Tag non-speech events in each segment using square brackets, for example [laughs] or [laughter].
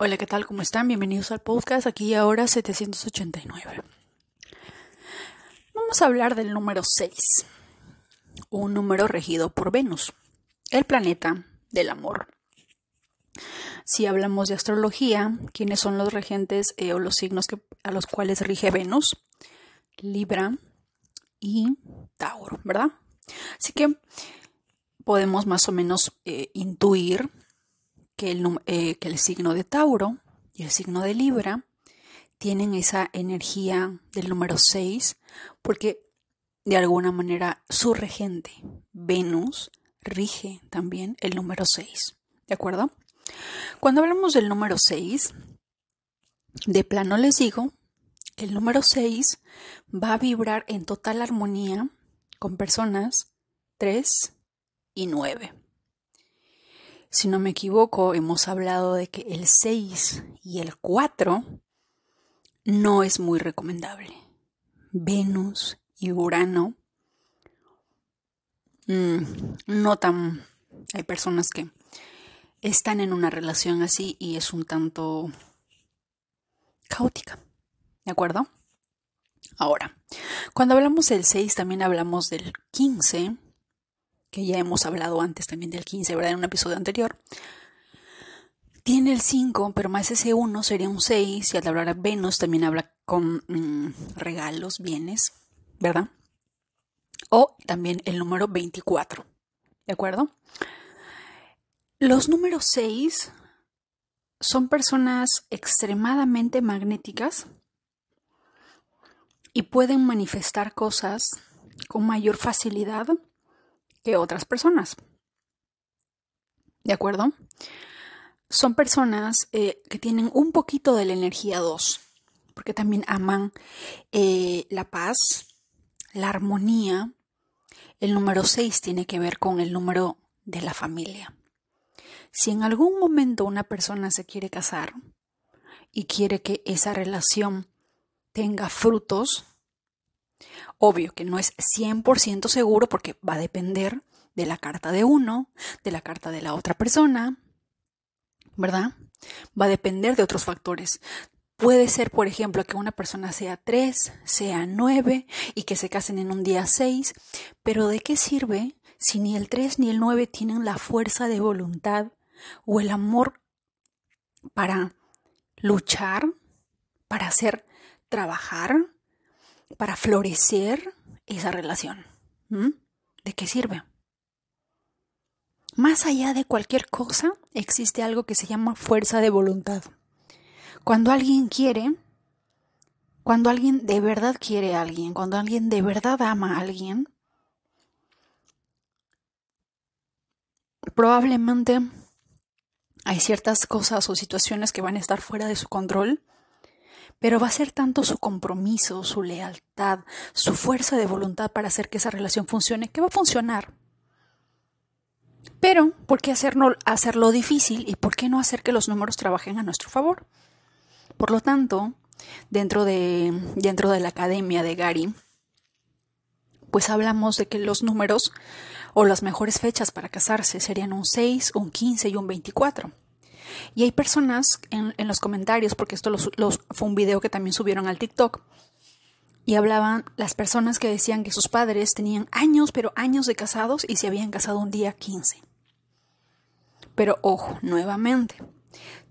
Hola, ¿qué tal? ¿Cómo están? Bienvenidos al podcast aquí ahora 789. Vamos a hablar del número 6, un número regido por Venus, el planeta del amor. Si hablamos de astrología, ¿quiénes son los regentes eh, o los signos a los cuales rige Venus? Libra y Tauro, ¿verdad? Así que podemos más o menos eh, intuir que el, eh, que el signo de Tauro y el signo de Libra tienen esa energía del número 6 porque de alguna manera su regente, Venus, rige también el número 6. ¿De acuerdo? Cuando hablamos del número 6, de plano les digo que el número 6 va a vibrar en total armonía con personas 3 y 9. Si no me equivoco, hemos hablado de que el 6 y el 4 no es muy recomendable. Venus y Urano mm, no tan... Hay personas que están en una relación así y es un tanto caótica. ¿De acuerdo? Ahora, cuando hablamos del 6 también hablamos del 15 que ya hemos hablado antes también del 15, ¿verdad? En un episodio anterior. Tiene el 5, pero más ese 1 sería un 6, y al hablar de Venus también habla con mm, regalos, bienes, ¿verdad? O también el número 24, ¿de acuerdo? Los números 6 son personas extremadamente magnéticas y pueden manifestar cosas con mayor facilidad que otras personas. ¿De acuerdo? Son personas eh, que tienen un poquito de la energía 2, porque también aman eh, la paz, la armonía. El número 6 tiene que ver con el número de la familia. Si en algún momento una persona se quiere casar y quiere que esa relación tenga frutos, Obvio que no es 100% seguro porque va a depender de la carta de uno, de la carta de la otra persona, ¿verdad? Va a depender de otros factores. Puede ser, por ejemplo, que una persona sea 3, sea 9 y que se casen en un día 6, pero ¿de qué sirve si ni el 3 ni el 9 tienen la fuerza de voluntad o el amor para luchar, para hacer trabajar, para florecer esa relación. ¿De qué sirve? Más allá de cualquier cosa, existe algo que se llama fuerza de voluntad. Cuando alguien quiere, cuando alguien de verdad quiere a alguien, cuando alguien de verdad ama a alguien, probablemente hay ciertas cosas o situaciones que van a estar fuera de su control pero va a ser tanto su compromiso, su lealtad, su fuerza de voluntad para hacer que esa relación funcione, que va a funcionar. Pero, ¿por qué hacerlo, difícil y por qué no hacer que los números trabajen a nuestro favor? Por lo tanto, dentro de, dentro de la academia de Gary, pues hablamos de que los números o las mejores fechas para casarse serían un 6, un 15 y un 24. Y hay personas en, los comentarios, porque esto fue un video que también subieron al TikTok, y hablaban las personas que decían que sus padres tenían años, pero años de casados y se habían casado un día 15. Pero ojo, nuevamente,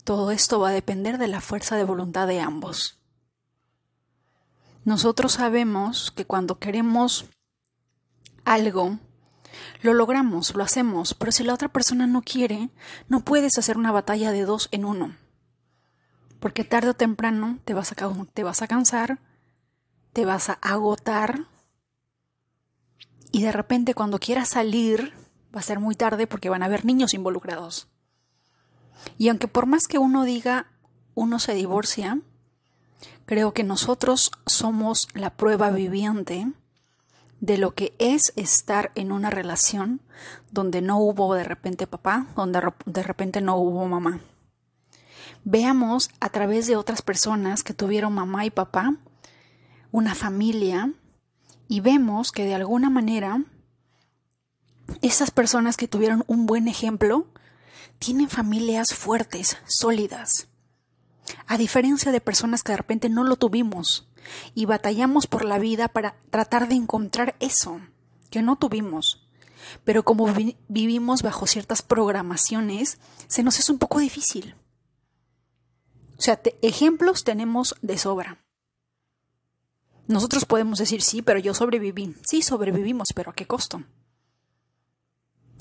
todo esto va a depender de la fuerza de voluntad de ambos. Nosotros sabemos que cuando queremos algo, lo logramos, lo hacemos, pero si la otra persona no quiere, no puedes hacer una batalla de dos en uno. Porque tarde o temprano te vas a, te vas a cansar, te vas a agotar y de repente cuando quieras salir va a ser muy tarde porque van a haber niños involucrados. Y aunque por más que uno diga uno se divorcia, creo que nosotros somos la prueba viviente de lo que es estar en una relación donde no hubo de repente papá, donde de repente no hubo mamá. Veamos a través de otras personas que tuvieron mamá y papá, una familia, y vemos que de alguna manera esas personas que tuvieron un buen ejemplo tienen familias fuertes, sólidas. A diferencia de personas que de repente no lo tuvimos y batallamos por la vida para tratar de encontrar eso que no tuvimos. Pero como vivimos bajo ciertas programaciones, se nos es un poco difícil. O sea, ejemplos tenemos de sobra. Nosotros podemos decir, sí, pero yo sobreviví. Sí, sobrevivimos, pero ¿a qué costo?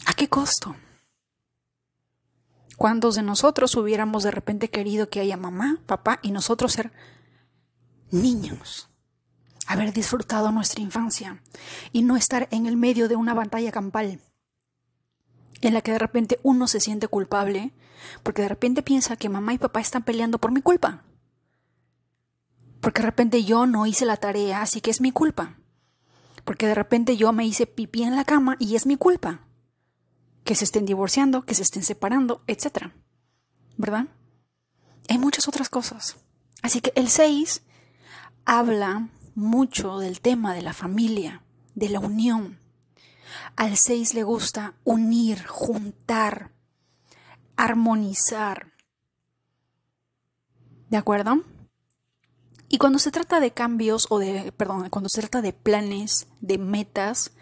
¿A qué costo? ¿Cuántos de nosotros hubiéramos de repente querido que haya mamá, papá y nosotros ser niños? Haber disfrutado nuestra infancia y no estar en el medio de una batalla campal en la que de repente uno se siente culpable porque de repente piensa que mamá y papá están peleando por mi culpa. Porque de repente yo no hice la tarea, así que es mi culpa. Porque de repente yo me hice pipí en la cama y es mi culpa. Que se estén divorciando, que se estén separando, etc. ¿Verdad? Hay muchas otras cosas. Así que el 6 habla mucho del tema de la familia, de la unión. Al 6 le gusta unir, juntar, armonizar. ¿De acuerdo? Y cuando se trata de cambios o de, perdón, cuando se trata de planes, de metas,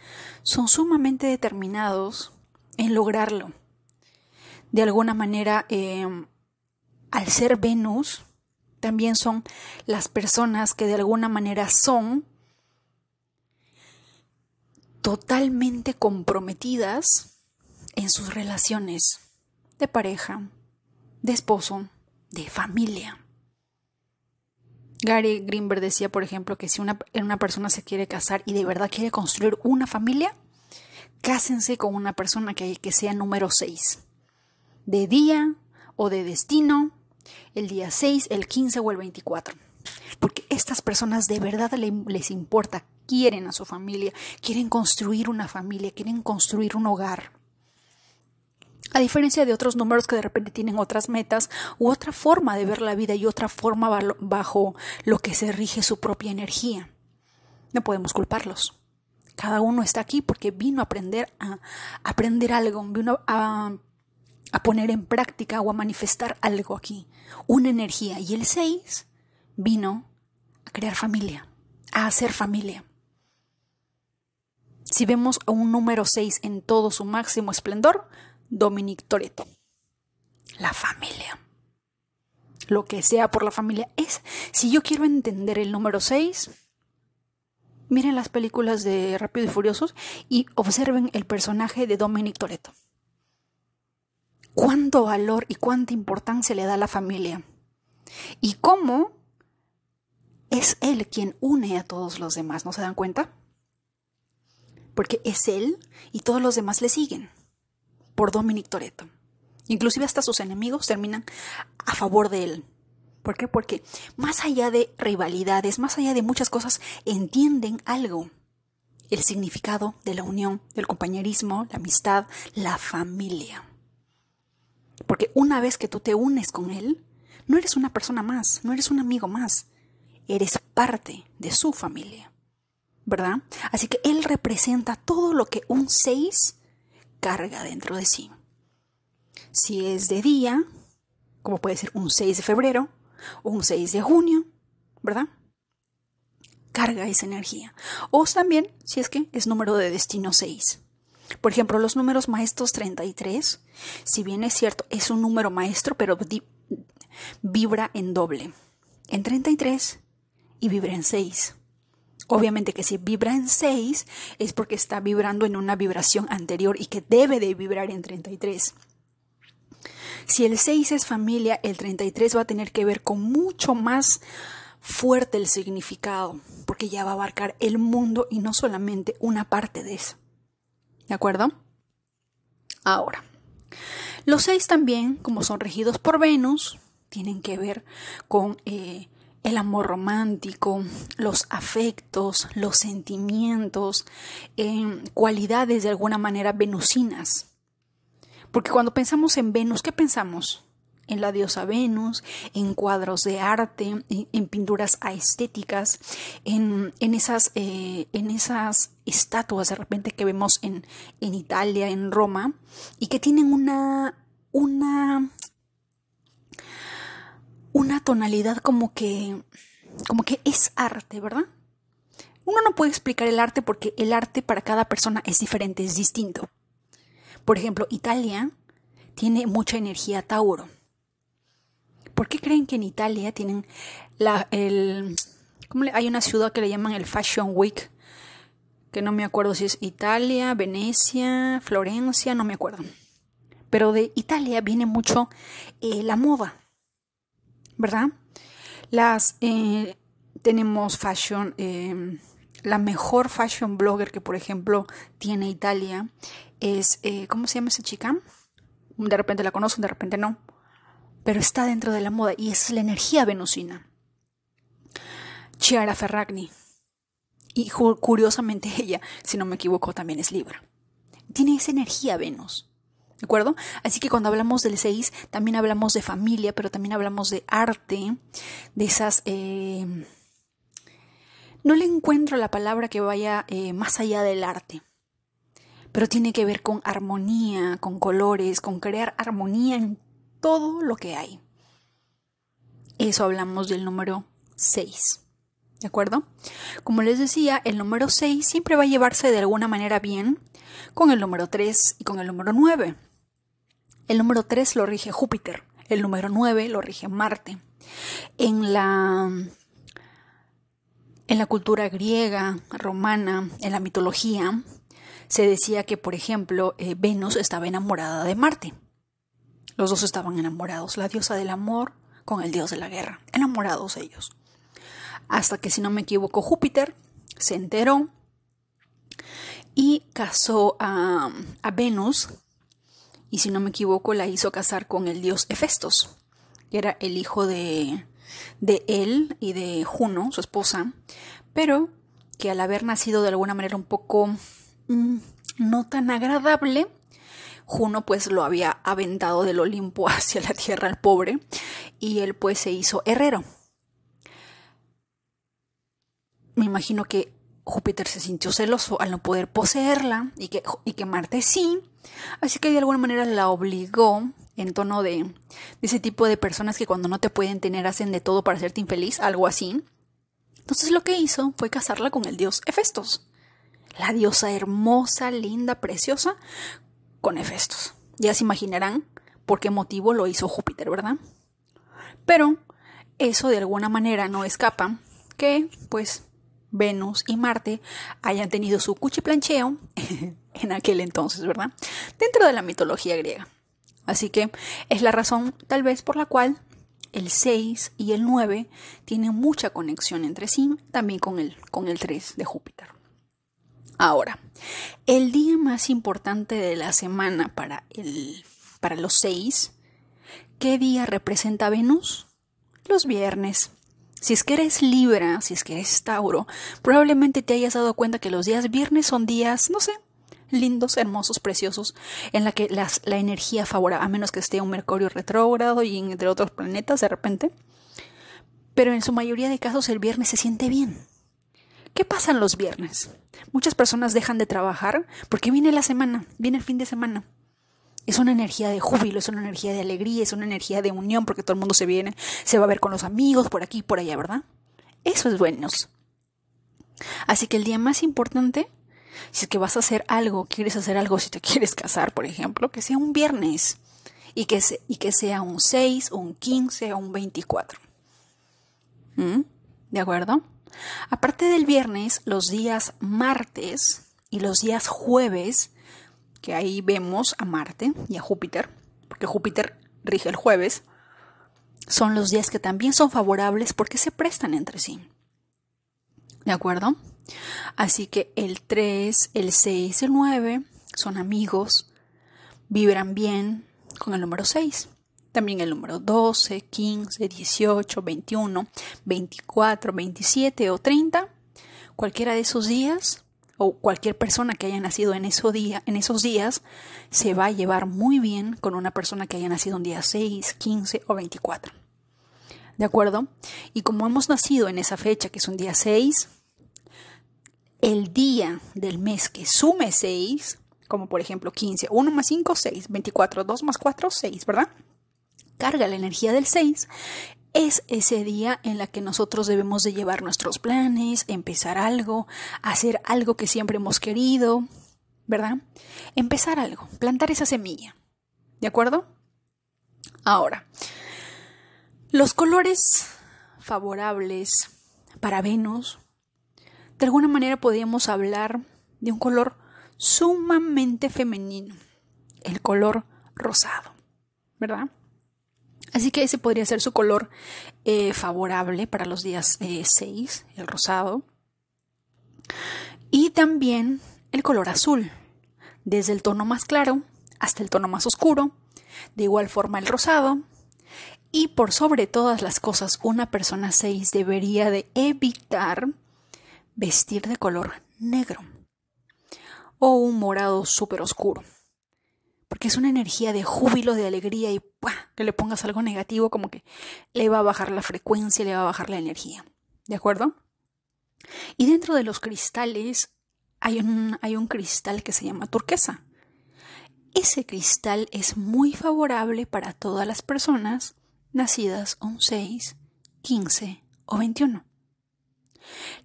son sumamente determinados en lograrlo. De alguna manera, em, al ser Venus, también son las personas que de alguna manera son totalmente comprometidas en sus relaciones de pareja, de esposo, de familia. Gary Greenberg decía, por ejemplo, que si una, una persona se quiere casar y de verdad quiere construir una familia, cásense con una persona que, que sea número 6. De día o de destino, el día 6, el 15 o el 24. Porque estas personas de verdad les importa, quieren a su familia, quieren construir una familia, quieren construir un hogar. A diferencia de otros números que de repente tienen otras metas u otra forma de ver la vida y otra forma bajo lo que se rige su propia energía. No podemos culparlos. Cada uno está aquí porque vino a aprender a aprender algo, vino a, a poner en práctica o a manifestar algo aquí, una energía. Y el 6 vino a crear familia, a hacer familia. Si vemos a un número 6 en todo su máximo esplendor, Dominic Toretto. La familia. Lo que sea por la familia es. Si yo quiero entender el número 6, miren las películas de Rápido y Furiosos y observen el personaje de Dominic Toretto. Cuánto valor y cuánta importancia le da a la familia. Y cómo es él quien une a todos los demás, ¿no se dan cuenta? Porque es él y todos los demás le siguen por Dominic Toretto. Inclusive hasta sus enemigos terminan a favor de él. ¿Por qué? Porque más allá de rivalidades, más allá de muchas cosas, entienden algo. El significado de la unión, del compañerismo, la amistad, la familia. Porque una vez que tú te unes con él, no eres una persona más, no eres un amigo más, eres parte de su familia. ¿Verdad? Así que él representa todo lo que un seis carga dentro de sí. Si es de día, como puede ser un 6 de febrero un 6 de junio, ¿verdad? Carga esa energía. O también, si es que es número de destino 6. Por ejemplo, los números maestros 33, si bien es cierto, es un número maestro, pero vibra en doble. En 33 y vibra en 6. Obviamente que si vibra en 6 es porque está vibrando en una vibración anterior y que debe de vibrar en 33. Si el 6 es familia, el 33 va a tener que ver con mucho más fuerte el significado, porque ya va a abarcar el mundo y no solamente una parte de eso. ¿De acuerdo? Ahora, los 6 también, como son regidos por Venus, tienen que ver con eh, el amor romántico, los afectos, los sentimientos, eh, cualidades de alguna manera venusinas. Porque cuando pensamos en Venus, ¿qué pensamos? En la diosa Venus, en cuadros de arte, en, pinturas estéticas, en, esas, eh, en esas estatuas de repente que vemos en, en Italia, en Roma, y que tienen una, una una tonalidad como que, como que es arte, ¿verdad? Uno no puede explicar el arte porque el arte para cada persona es diferente, es distinto. Por ejemplo, Italia tiene mucha energía Tauro. ¿Por qué creen que en Italia tienen la, el, ¿cómo hay una ciudad que le llaman el Fashion Week? Que no me acuerdo si es Italia, Venecia, Florencia, no me acuerdo. Pero de Italia viene mucho eh, la moda, ¿verdad? Las eh, tenemos fashion, eh, la mejor fashion blogger que por ejemplo tiene Italia es, ¿cómo se llama esa chica? De repente la conocen, de repente no pero está dentro de la moda y es la energía venusina. Chiara Ferragni. Y curiosamente [laughs] ella, si no me equivoco, también es Libra. Tiene esa energía Venus. ¿De acuerdo? Así que cuando hablamos del 6, también hablamos de familia, pero también hablamos de arte, de esas... Eh, no le encuentro la palabra que vaya eh, más allá del arte, pero tiene que ver con armonía, con colores, con crear armonía en todo lo que hay. Eso hablamos del número 6. ¿De acuerdo? Como les decía, el número 6 siempre va a llevarse de alguna manera bien con el número 3 y con el número 9. El número 3 lo rige Júpiter, el número 9 lo rige Marte. En la, en la cultura griega, romana, en la mitología, se decía que, por ejemplo, eh, Venus estaba enamorada de Marte. Los dos estaban enamorados, la diosa del amor con el dios de la guerra, enamorados ellos. Hasta que, si no me equivoco, Júpiter se enteró y casó a, Venus, y si no me equivoco, la hizo casar con el dios Hefestos, que era el hijo de, de él y de Juno, su esposa, pero que al haber nacido de alguna manera un poco mm, no tan agradable, Juno pues lo había aventado del Olimpo [laughs] hacia la tierra al pobre y él pues se hizo herrero. Me imagino que Júpiter se sintió celoso al no poder poseerla y que, y que Marte sí, así que de alguna manera la obligó en tono de, de ese tipo de personas que cuando no te pueden tener hacen de todo para hacerte infeliz, algo así. Entonces lo que hizo fue casarla con el dios Hefestos, la diosa hermosa, linda, preciosa, con Hefestos. Ya se imaginarán por qué motivo lo hizo Júpiter, ¿verdad? Pero eso de alguna manera no escapa que, pues, Venus y Marte hayan tenido su cuchiplancheo [laughs] en aquel entonces, ¿verdad? Dentro de la mitología griega. Así que es la razón tal vez por la cual el 6 y el 9 tienen mucha conexión entre sí, también con el, con el 3 de Júpiter. Ahora, el día más importante de la semana para, el, para los seis, ¿qué día representa Venus? Los viernes. Si es que eres Libra, si es que eres Tauro, probablemente te hayas dado cuenta que los días viernes son días, no sé, lindos, hermosos, preciosos, en la que las, la energía favorable, a menos que esté un Mercurio retrógrado y entre otros planetas de repente. Pero en su mayoría de casos el viernes se siente bien. ¿Qué pasa los viernes? Muchas personas dejan de trabajar porque viene la semana, viene el fin de semana. Es una energía de júbilo, es una energía de alegría, es una energía de unión porque todo el mundo se viene, se va a ver con los amigos por aquí y por allá, ¿verdad? Eso es bueno. Así que el día más importante, si es que vas a hacer algo, quieres hacer algo, si te [laughs] quieres casar, por ejemplo, que sea un viernes y que, y que sea un 6, un 15 o un 24. ¿Mm? ¿De acuerdo? Aparte del viernes, los días martes y los días jueves, que ahí vemos a Marte y a Júpiter, porque Júpiter rige el jueves, son los días que también son favorables porque se prestan entre sí. ¿De acuerdo? Así que el 3, el 6, el 9 son amigos, vibran bien con el número 6. También el número 12, 15, 18, 21, 24, 27 o 30. Cualquiera de esos días o cualquier persona que haya nacido en, esos días se va a llevar muy bien con una persona que haya nacido un día 6, 15 o 24. ¿De acuerdo? Y como hemos nacido en esa fecha, que es un día 6, el día del mes que sume 6, como por ejemplo 15, 1 más 5, 6, 24, 2 más 4, 6, ¿verdad? Carga la energía del 6, es ese día en la que nosotros debemos de llevar nuestros planes, empezar algo, hacer algo que siempre hemos querido, ¿verdad? Empezar algo, plantar esa semilla. ¿De acuerdo? Ahora, los colores favorables para Venus, de alguna manera podríamos hablar de un color sumamente femenino, el color rosado, ¿verdad? Así que ese podría ser su color eh, favorable para los días 6, eh, el rosado. Y también el color azul, desde el tono más claro hasta el tono más oscuro. De igual forma el rosado. Y por sobre todas las cosas, una persona 6 debería de evitar vestir de color negro o un morado súper oscuro porque es una energía de júbilo, de alegría y que le pongas algo negativo como que le va a bajar la frecuencia, le va a bajar la energía. ¿De acuerdo? Y dentro de los cristales hay un, hay un cristal que se llama turquesa. Ese cristal es muy favorable para todas las personas nacidas un 6, 15 o 21.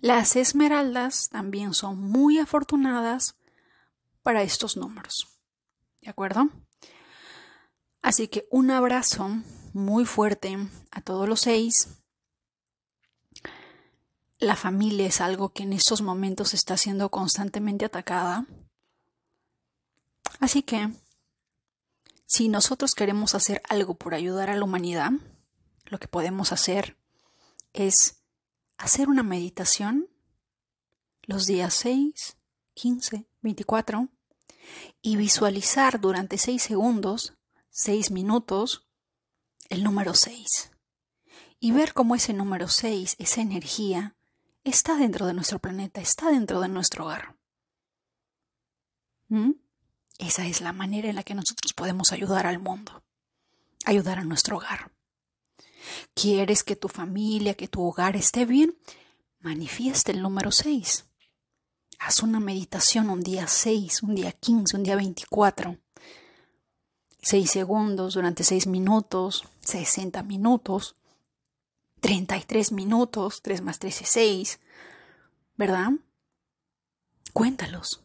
Las esmeraldas también son muy afortunadas para estos números. ¿De acuerdo? Así que un abrazo muy fuerte a todos los seis. La familia es algo que en estos momentos está siendo constantemente atacada. Así que, si nosotros queremos hacer algo por ayudar a la humanidad, lo que podemos hacer es hacer una meditación los días 6, 15, 24 y visualizar durante 6 segundos, 6 minutos, el número 6. Y ver cómo ese número 6, esa energía, está dentro de nuestro planeta, está dentro de nuestro hogar. ¿Mm? Esa es la manera en la que nosotros podemos ayudar al mundo, ayudar a nuestro hogar. ¿Quieres que tu familia, que tu hogar esté bien? Manifieste el número 6. Haz una meditación un día 6, un día 15, un día 24. 6 segundos durante 6 minutos, 60 minutos, 33 minutos, 3 más 3 es 6, ¿verdad? Cuéntalos,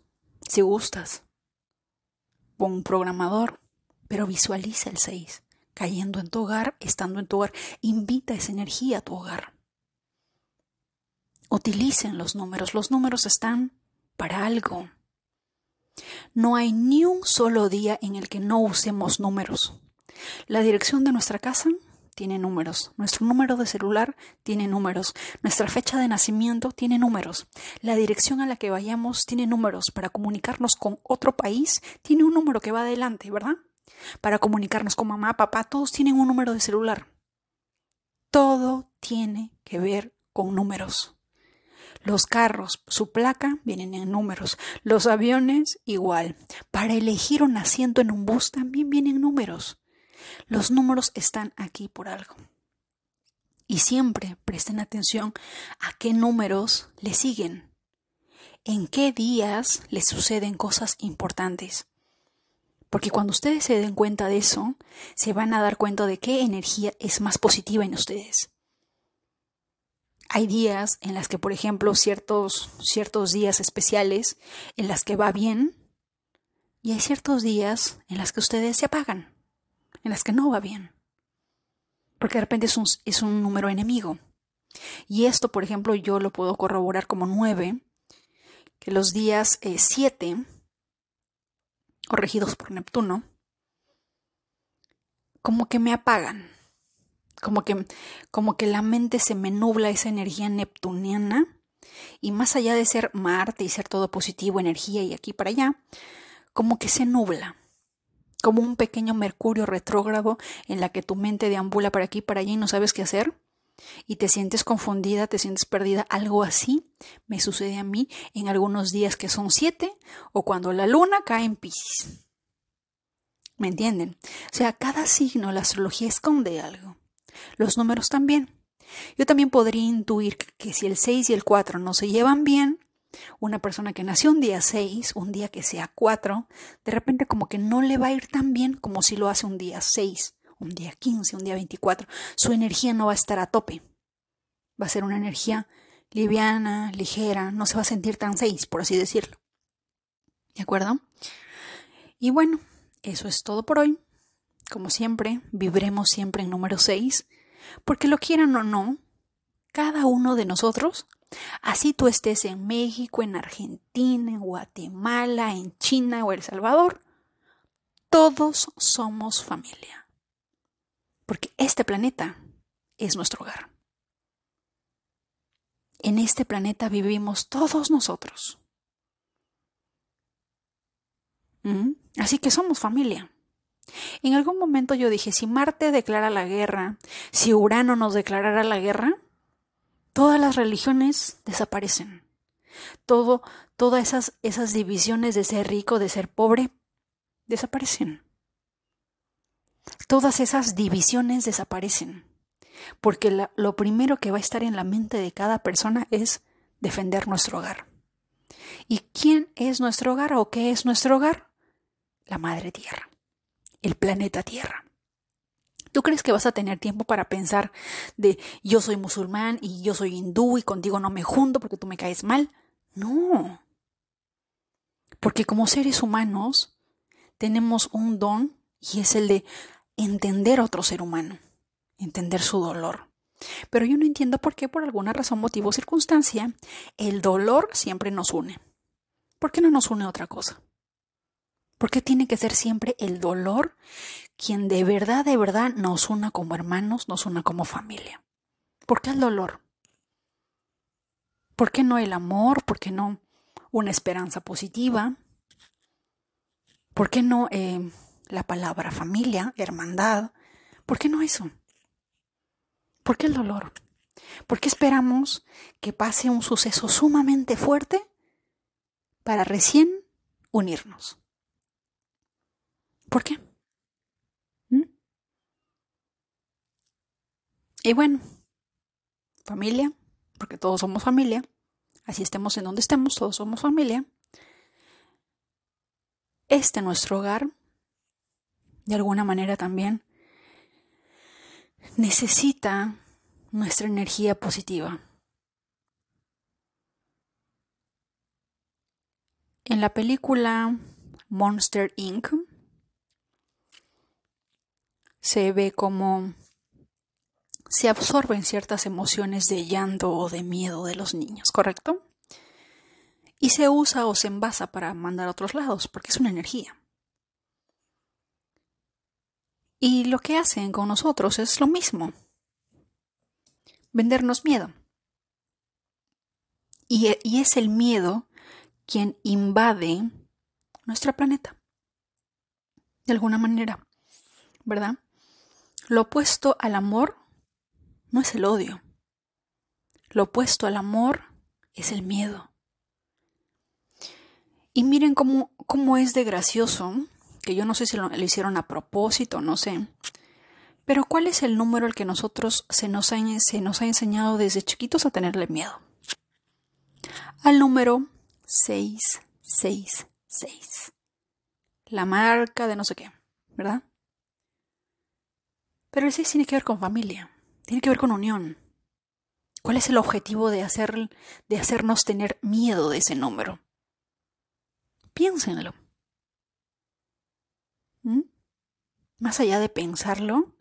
si gustas. Pon un programador, pero visualiza el 6, cayendo en tu hogar, estando en tu hogar. Invita esa energía a tu hogar. Utilicen los números, los números están para algo. No hay ni un solo día en el que no usemos números. La dirección de nuestra casa tiene números, nuestro número de celular tiene números, nuestra fecha de nacimiento tiene números, la dirección a la que vayamos tiene números, para comunicarnos con otro país tiene un número que va adelante, ¿verdad? Para comunicarnos con mamá, papá, todos tienen un número de celular. Todo tiene que ver con números. Los carros, su placa, vienen en números. Los aviones, igual. Para elegir un asiento en un bus también vienen números. Los números están aquí por algo. Y siempre presten atención a qué números le siguen. En qué días les suceden cosas importantes. Porque cuando ustedes se den cuenta de eso, se van a dar cuenta de qué energía es más positiva en ustedes. Hay días en las que, por ejemplo, ciertos, ciertos días especiales en las que va bien y hay ciertos días en las que ustedes se apagan, en las que no va bien. Porque de repente es un, es un número enemigo. Y esto, por ejemplo, yo lo puedo corroborar como nueve, que los días eh, siete, o regidos por Neptuno, como que me apagan como que, como que la mente se me nubla esa energía neptuniana y más allá de ser Marte y ser todo positivo, energía y aquí para allá, como que se nubla, como un pequeño Mercurio retrógrado en la que tu mente deambula para aquí para allá y no sabes qué hacer y te sientes confundida, te sientes perdida, algo así me sucede a mí en algunos días que son siete o cuando la luna cae en Pisces. ¿Me entienden? O sea, cada signo, la astrología esconde algo. Los números también. Yo también podría intuir que si el 6 y el 4 no se llevan bien, una persona que nació un día 6, un día que sea 4, de repente como que no le va a ir tan bien como si lo hace un día 6 un día 15, un día 24, su energía no va a estar a tope. Va a ser una energía liviana, ligera, no se va a sentir tan seis, por así decirlo. ¿De acuerdo? Y bueno, eso es todo por hoy. Como siempre, vibremos siempre en número 6, porque lo quieran o no, cada uno de nosotros, así tú estés en México, en Argentina, en Guatemala, en China o El Salvador, todos somos familia. Porque este planeta es nuestro hogar. En este planeta vivimos todos nosotros. ¿Mm? Así que somos familia. En algún momento yo dije, si Marte declara la guerra, si Urano nos declarara la guerra, todas las religiones desaparecen. Todo, todas esas, esas divisiones de ser rico, de ser pobre, desaparecen. Todas esas divisiones desaparecen, porque lo primero que va a estar en la mente de cada persona es defender nuestro hogar. ¿Y quién es nuestro hogar o qué es nuestro hogar? La Madre Tierra, el planeta Tierra. ¿Tú crees que vas a tener tiempo para pensar de yo soy musulmán y yo soy hindú y contigo no me junto porque tú me caes mal? No. Porque como seres humanos tenemos un don y es el de entender a otro ser humano, entender su dolor. Pero yo no entiendo por qué, por alguna razón, motivo o circunstancia, el dolor siempre nos une. ¿Por qué no nos une otra cosa? ¿Por qué tiene que ser siempre el dolor quien de verdad, de verdad nos una como hermanos, nos una como familia? ¿Por qué el dolor? ¿Por qué no el amor? ¿Por qué no una esperanza positiva? ¿Por qué no eh, la palabra familia, hermandad? ¿Por qué no eso? ¿Por qué el dolor? ¿Por qué esperamos que pase un suceso sumamente fuerte para recién unirnos? ¿Por qué? ¿Mm? Y bueno, familia, porque todos somos familia, así estemos en donde estemos, todos somos familia este nuestro hogar, de alguna manera también, necesita nuestra energía positiva. En la película Monster Inc. se ve como se absorben ciertas emociones de llanto o de miedo de los niños, ¿correcto? y se usa o se envasa para mandar a otros lados, porque es una energía. Y lo que hacen con nosotros es lo mismo, vendernos miedo. Y, y es el miedo quien invade nuestro planeta, de alguna manera, ¿verdad? Lo opuesto al amor no es el odio. Lo opuesto al amor es el miedo. Y miren cómo, cómo es de gracioso, que yo no sé si lo, hicieron a propósito, no sé. Pero ¿cuál es el número al que nosotros se nos, ha, se nos ha enseñado desde chiquitos a tenerle miedo? Al número 666. La marca de no sé qué, ¿verdad? Pero el 6 tiene que ver con familia, tiene que ver con unión. ¿Cuál es el objetivo de, hacer, de hacernos tener miedo de ese número? Piénsenlo. ¿Mm? Más allá de pensarlo,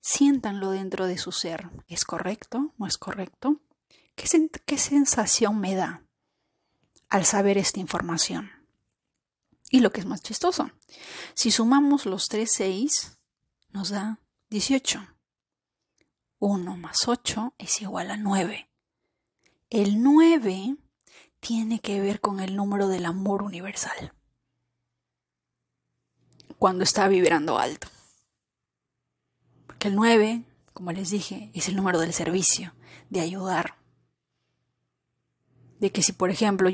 siéntanlo dentro de su ser. ¿Es correcto? ¿No es correcto? ¿Qué, ¿Qué, sensación me da al saber esta información? Y lo que es más chistoso, si sumamos los 3 6, nos da 18. 1 más 8 es igual a 9. El 9 tiene que ver con el número del amor universal. Cuando está vibrando alto. Porque el 9, como les dije, es el número del servicio, de ayudar. De que si, por ejemplo,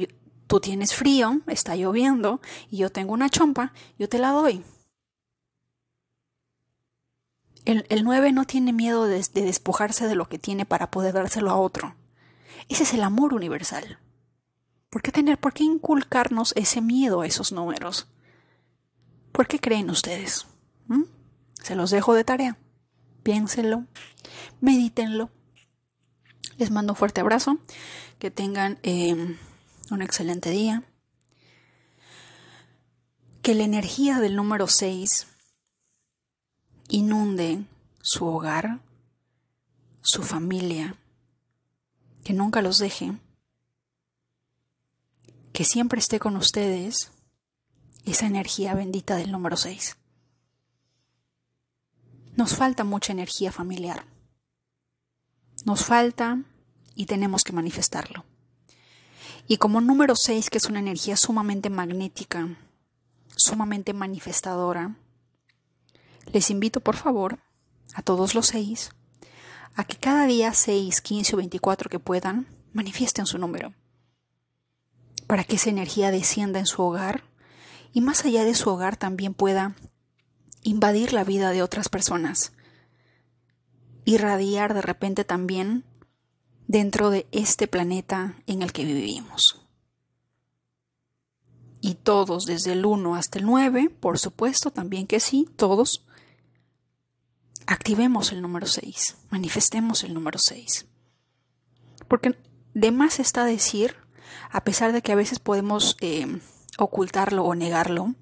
tú tienes frío, está lloviendo, y yo tengo una chompa, yo te la doy. El, el 9 no tiene miedo de despojarse de lo que tiene para poder dárselo a otro. Ese es el amor universal. ¿Por qué tener, por qué inculcarnos ese miedo a esos números? ¿Por qué creen ustedes? ¿Mm? Se los dejo de tarea. Piénsenlo, medítenlo. Les mando un fuerte abrazo. Que tengan em, un excelente día. Que la energía del número 6 inunde su hogar, su familia, que nunca los deje, que siempre esté con ustedes esa energía bendita del número 6. Nos falta mucha energía familiar. Nos falta y tenemos que manifestarlo. Y como número 6, que es una energía sumamente magnética, sumamente manifestadora, les invito por favor a todos los seis a que cada día 6, 15 o 24 que puedan manifiesten su número para que esa energía descienda en su hogar y más allá de su hogar también pueda invadir la vida de otras personas, irradiar de repente también dentro de este planeta en el que vivimos. Y todos, desde el 1 hasta el 9, por supuesto, también que sí, todos, activemos el número 6, manifestemos el número 6. Porque de más está decir, a pesar de que a veces podemos eh, ocultarlo o negarlo,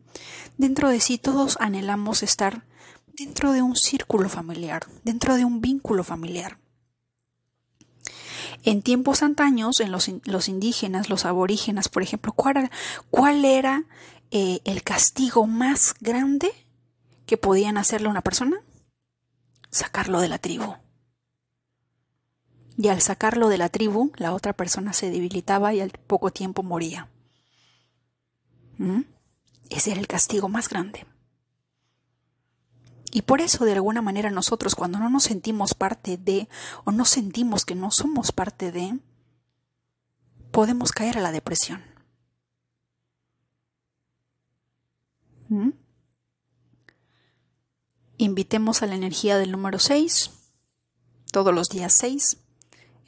dentro de sí todos anhelamos estar dentro de un círculo familiar, dentro de un vínculo familiar. En tiempos antaños, en los, los indígenas, los aborígenas, por ejemplo, ¿cuál era, eh, el castigo más grande que podían hacerle a una persona? Sacarlo de la tribu. Y al sacarlo de la tribu, la otra persona se debilitaba y al poco tiempo moría. ¿Mm? Ese era el castigo más grande. Y por eso, de alguna manera, nosotros cuando no nos sentimos parte de, o no sentimos que no somos parte de, podemos caer a la depresión. ¿Mm? Invitemos a la energía del número 6, todos los días 6,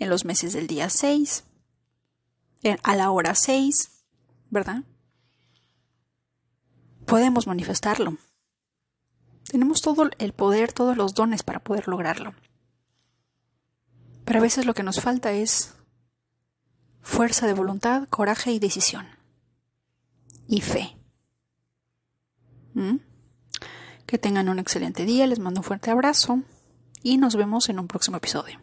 en los meses del día 6, a la hora 6, ¿verdad? Podemos manifestarlo. Tenemos todo el poder, todos los dones para poder lograrlo. Pero a veces lo que nos falta es fuerza de voluntad, coraje y decisión. Y fe. ¿Mm? Que tengan un excelente día, les mando un fuerte abrazo y nos vemos en un próximo episodio.